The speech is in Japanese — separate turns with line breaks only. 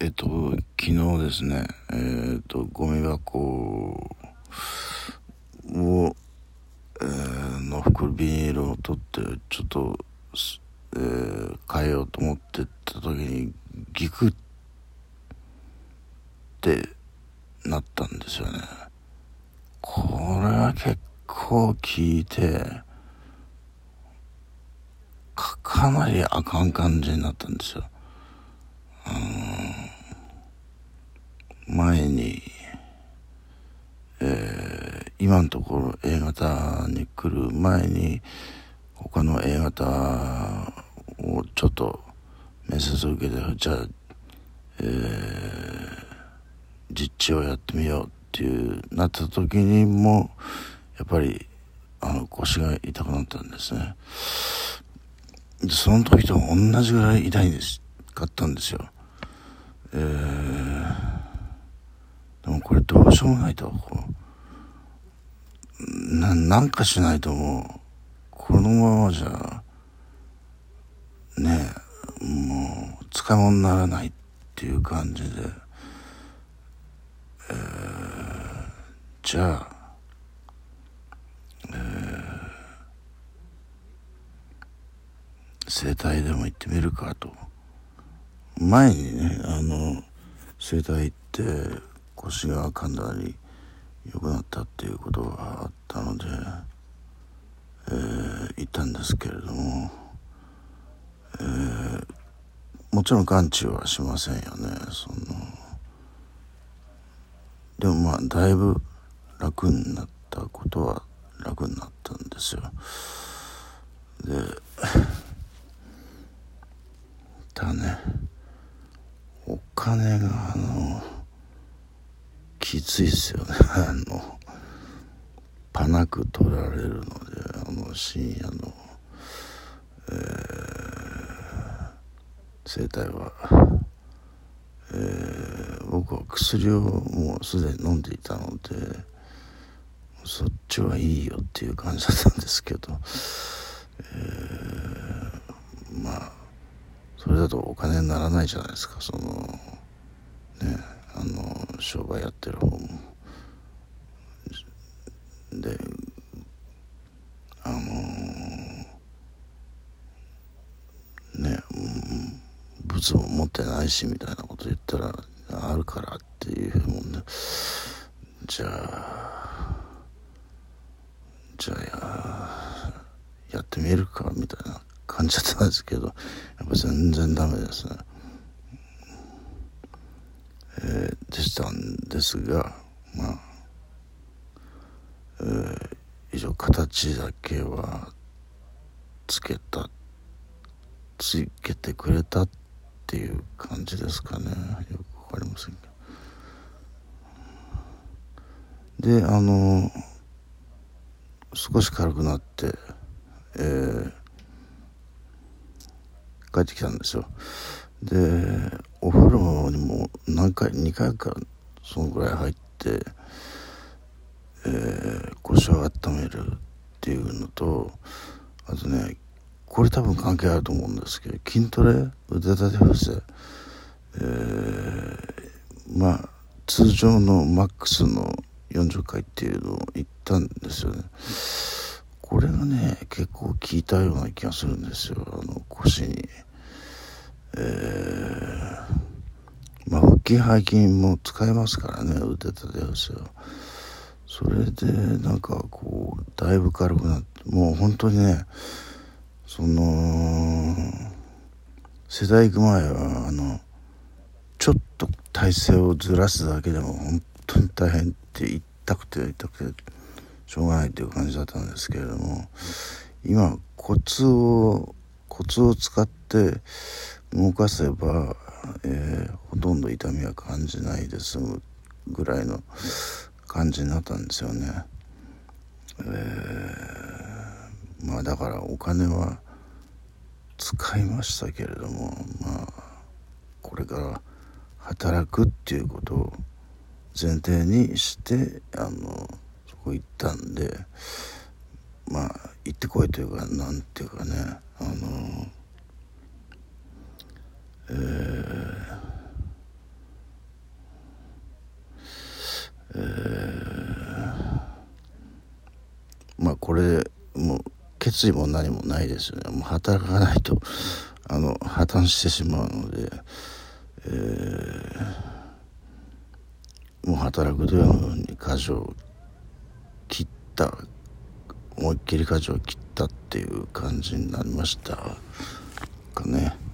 えっと、昨日ですね、えっと、ゴミ箱を、えー、の袋ビニールを取って、ちょっと、えー、変えようと思ってった時に、ギクってなったんですよね。これは結構効いて、か、かなりあかん感じになったんですよ。前に、えー、今のところ A 型に来る前に他の A 型をちょっと面接を受けてじゃあ、えー、実地をやってみようっていうなった時にもやっぱりあの腰が痛くなったんですね。でその時と同じぐらい痛いんですかったんですよ。えーでもこれどうしようもないと。こう、な、なんかしないともう、このままじゃ、ねえ、もう、使い物にならないっていう感じで、えー、じゃあ、えー、整体でも行ってみるかと。前にね、あの、整体行って、腰がかなり良くなったっていうことがあったので、えー、行ったんですけれども、えー、もちろん完治はしませんよねその。でもまあだいぶ楽になったことは楽になったんですよ。で だね。お金があのきついっすよね。あのパナク取られるのであの深夜の、えー、生態は、えー、僕は薬をもうすでに飲んでいたのでそっちはいいよっていう感じだったんですけど、えー、まあそれだとお金にならないじゃないですかそのね。あの商売やってる方もであのね物も持ってないしみたいなこと言ったらあるからっていうもんでじゃあじゃあややってみるかみたいな感じだったんですけどやっぱ全然ダメですね。えー、でしたんですがまあ、えー、以上形だけはつけたつけてくれたっていう感じですかね。よく分かりませんけど。であの少し軽くなって、えー、帰ってきたんですよ。でお風呂にも何回2回かそのぐらい入って、えー、腰を温めるっていうのとあとねこれ多分関係あると思うんですけど筋トレ腕立て伏せ、えー、まあ通常のマックスの40回っていうのを言ったんですよねこれがね結構効いたような気がするんですよあの腰に。えー、筋背筋も使えますからね腕立て伏せは。それでなんかこうだいぶ軽くなってもう本当にねその世代行く前はあのちょっと体勢をずらすだけでも本当に大変って痛くて痛くてしょうがないっていう感じだったんですけれども今コツをコツを使って動かせば、えー、ほとんど痛みは感じないで済むぐらいの感じになったんですよね。えー、まあだからお金は使いましたけれどもまあこれから働くっていうことを前提にしてあのそこ行ったんでまあ行ってこいというかなんていうかねあのえー、まあこれもう決意も何もないですよねもう働かないとあの破綻してしまうので、えー、もう働くというのに舵を切った思いっきり舵を切ったっていう感じになりましたかね。